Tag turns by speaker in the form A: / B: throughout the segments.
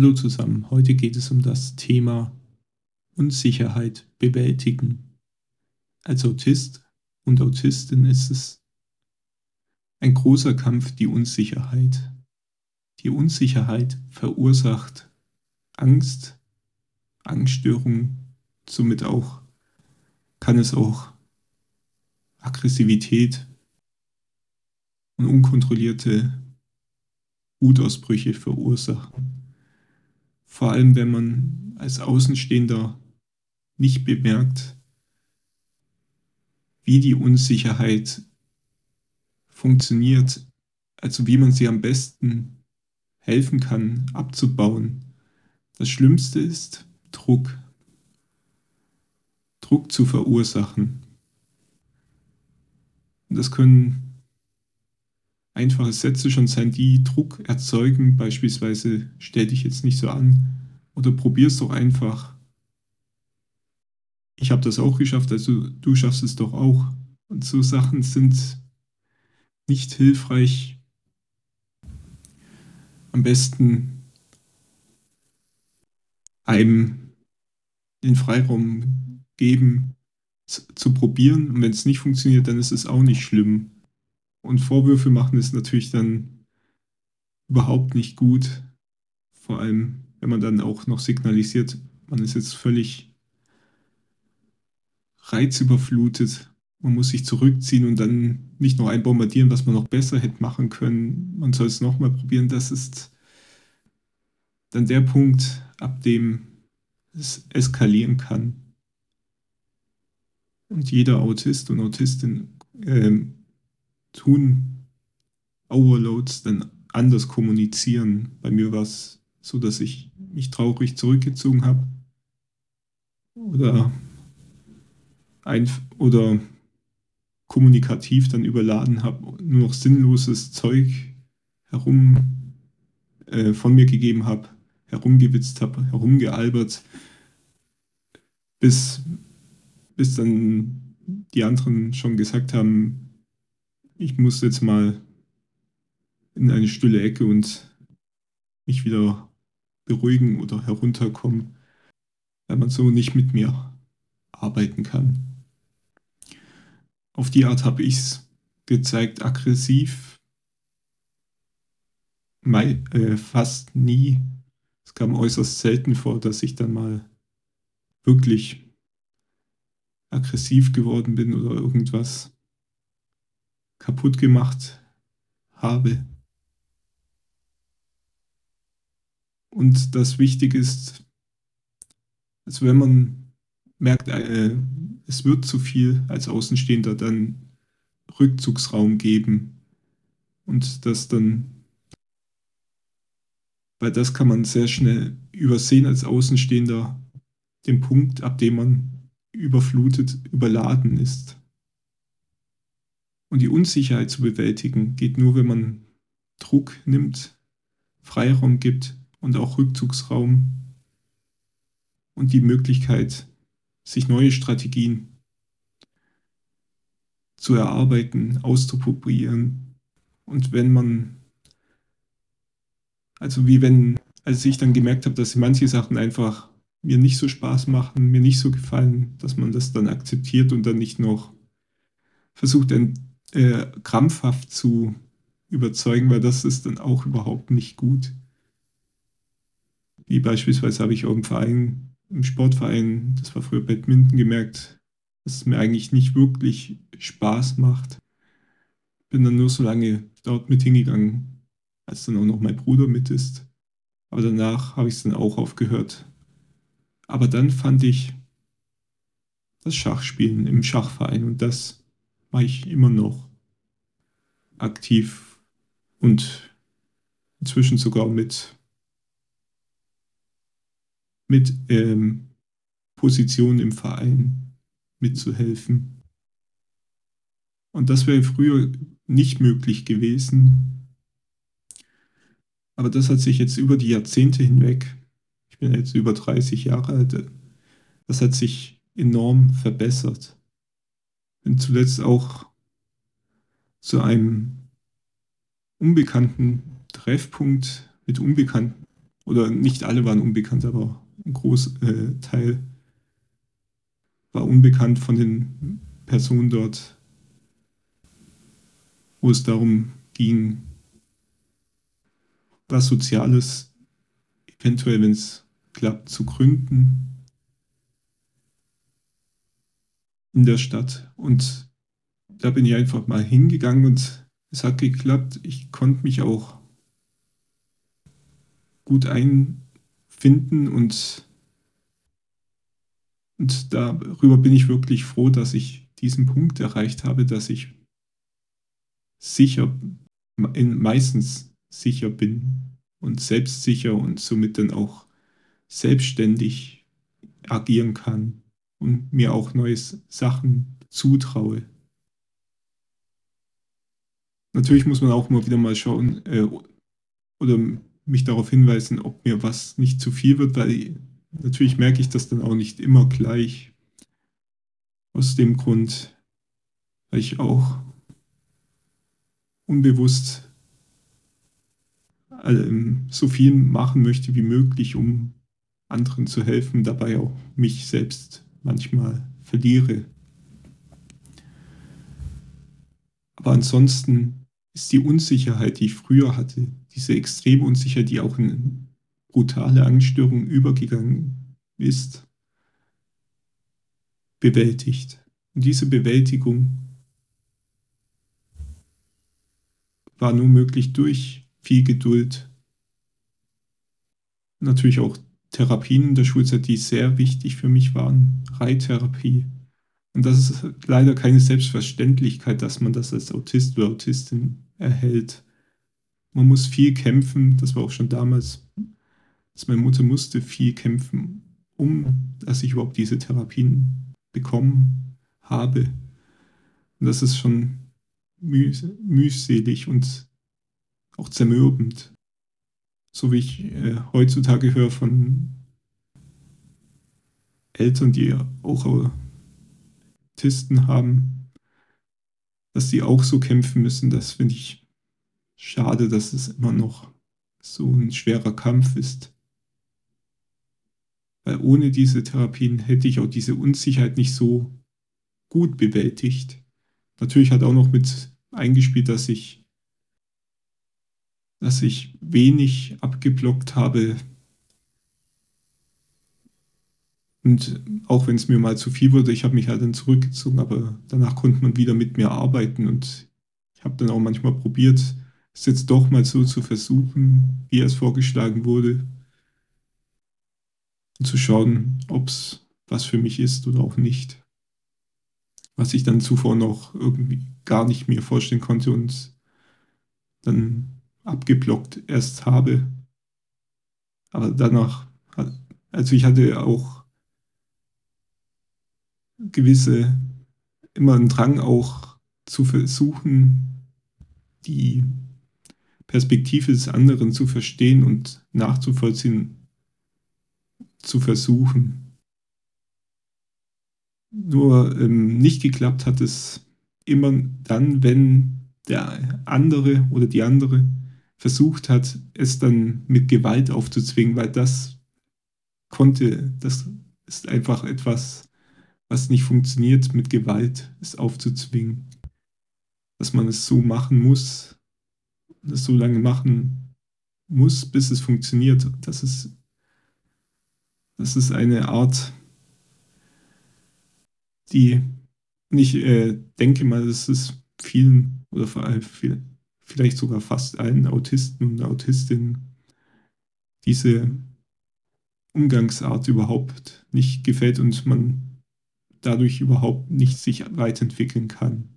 A: Hallo zusammen, heute geht es um das Thema Unsicherheit bewältigen. Als Autist und Autistin ist es ein großer Kampf, die Unsicherheit. Die Unsicherheit verursacht Angst, Angststörungen, somit auch kann es auch Aggressivität und unkontrollierte Wutausbrüche verursachen. Vor allem, wenn man als Außenstehender nicht bemerkt, wie die Unsicherheit funktioniert, also wie man sie am besten helfen kann, abzubauen. Das Schlimmste ist Druck. Druck zu verursachen. Und das können einfache Sätze schon sein, die Druck erzeugen, beispielsweise stell dich jetzt nicht so an oder probier es doch einfach. Ich habe das auch geschafft, also du schaffst es doch auch. Und so Sachen sind nicht hilfreich. Am besten einem den Freiraum geben, zu probieren. Und wenn es nicht funktioniert, dann ist es auch nicht schlimm. Und Vorwürfe machen ist natürlich dann überhaupt nicht gut. Vor allem, wenn man dann auch noch signalisiert, man ist jetzt völlig reizüberflutet. Man muss sich zurückziehen und dann nicht noch einbombardieren, was man noch besser hätte machen können. Man soll es nochmal probieren. Das ist dann der Punkt, ab dem es eskalieren kann. Und jeder Autist und Autistin äh, tun Overloads dann anders kommunizieren. Bei mir war es so, dass ich mich traurig zurückgezogen habe oder, oder kommunikativ dann überladen habe, nur noch sinnloses Zeug herum äh, von mir gegeben habe, herumgewitzt habe, herumgealbert, bis, bis dann die anderen schon gesagt haben, ich muss jetzt mal in eine stille Ecke und mich wieder beruhigen oder herunterkommen, weil man so nicht mit mir arbeiten kann. Auf die Art habe ich es gezeigt, aggressiv, mei, äh, fast nie. Es kam äußerst selten vor, dass ich dann mal wirklich aggressiv geworden bin oder irgendwas kaputt gemacht habe. Und das Wichtige ist, also wenn man merkt, äh, es wird zu viel als Außenstehender, dann Rückzugsraum geben und das dann, weil das kann man sehr schnell übersehen als Außenstehender, den Punkt, ab dem man überflutet, überladen ist. Und die Unsicherheit zu bewältigen geht nur, wenn man Druck nimmt, Freiraum gibt und auch Rückzugsraum und die Möglichkeit, sich neue Strategien zu erarbeiten, auszuprobieren. Und wenn man, also wie wenn, als ich dann gemerkt habe, dass manche Sachen einfach mir nicht so Spaß machen, mir nicht so gefallen, dass man das dann akzeptiert und dann nicht noch versucht, ein äh, krampfhaft zu überzeugen, weil das ist dann auch überhaupt nicht gut. Wie beispielsweise habe ich auch im Verein, im Sportverein, das war früher Badminton, gemerkt, dass es mir eigentlich nicht wirklich Spaß macht. Bin dann nur so lange dort mit hingegangen, als dann auch noch mein Bruder mit ist. Aber danach habe ich es dann auch aufgehört. Aber dann fand ich das Schachspielen im Schachverein und das war ich immer noch aktiv und inzwischen sogar mit, mit ähm, Position im Verein mitzuhelfen. Und das wäre früher nicht möglich gewesen. Aber das hat sich jetzt über die Jahrzehnte hinweg, ich bin jetzt über 30 Jahre alt, das hat sich enorm verbessert bin zuletzt auch zu einem unbekannten Treffpunkt mit Unbekannten oder nicht alle waren unbekannt, aber ein Großteil äh, war unbekannt von den Personen dort, wo es darum ging, was Soziales eventuell, wenn es klappt, zu gründen in der Stadt. Und da bin ich einfach mal hingegangen und es hat geklappt. Ich konnte mich auch gut einfinden und, und darüber bin ich wirklich froh, dass ich diesen Punkt erreicht habe, dass ich sicher, meistens sicher bin und selbstsicher und somit dann auch selbstständig agieren kann und mir auch neue Sachen zutraue. Natürlich muss man auch immer wieder mal schauen äh, oder mich darauf hinweisen, ob mir was nicht zu viel wird, weil natürlich merke ich das dann auch nicht immer gleich. Aus dem Grund, weil ich auch unbewusst ähm, so viel machen möchte wie möglich, um anderen zu helfen, dabei auch mich selbst manchmal verliere. Aber ansonsten ist die Unsicherheit, die ich früher hatte, diese extreme Unsicherheit, die auch in brutale Angststörungen übergegangen ist, bewältigt. Und diese Bewältigung war nur möglich durch viel Geduld. Natürlich auch Therapien in der Schulzeit, die sehr wichtig für mich waren. Reittherapie. Und das ist leider keine Selbstverständlichkeit, dass man das als Autist oder Autistin erhält. Man muss viel kämpfen, das war auch schon damals, dass meine Mutter musste viel kämpfen, um dass ich überhaupt diese Therapien bekommen habe. Und das ist schon mühselig und auch zermürbend. So wie ich äh, heutzutage höre von Eltern, die auch Autisten haben, dass die auch so kämpfen müssen, das finde ich schade, dass es immer noch so ein schwerer Kampf ist. Weil ohne diese Therapien hätte ich auch diese Unsicherheit nicht so gut bewältigt. Natürlich hat auch noch mit eingespielt, dass ich, dass ich wenig abgeblockt habe. Und auch wenn es mir mal zu viel wurde, ich habe mich halt dann zurückgezogen, aber danach konnte man wieder mit mir arbeiten und ich habe dann auch manchmal probiert, es jetzt doch mal so zu versuchen, wie es vorgeschlagen wurde, und zu schauen, ob es was für mich ist oder auch nicht was ich dann zuvor noch irgendwie gar nicht mir vorstellen konnte und dann abgeblockt erst habe. Aber danach, also ich hatte auch gewisse, immer einen Drang auch zu versuchen, die Perspektive des anderen zu verstehen und nachzuvollziehen, zu versuchen. Nur ähm, nicht geklappt hat es immer dann, wenn der andere oder die andere versucht hat, es dann mit Gewalt aufzuzwingen, weil das konnte, das ist einfach etwas, was nicht funktioniert, mit Gewalt es aufzuzwingen. Dass man es so machen muss, es so lange machen muss, bis es funktioniert. Das ist, das ist eine Art die ich äh, denke mal, dass es vielen oder vor allem viel, vielleicht sogar fast allen Autisten und Autistinnen diese Umgangsart überhaupt nicht gefällt und man dadurch überhaupt nicht sich weiterentwickeln kann.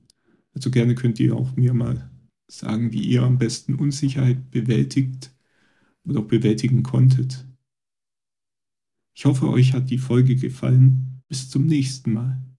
A: Also gerne könnt ihr auch mir mal sagen, wie ihr am besten Unsicherheit bewältigt oder auch bewältigen konntet. Ich hoffe, euch hat die Folge gefallen. Bis zum nächsten Mal.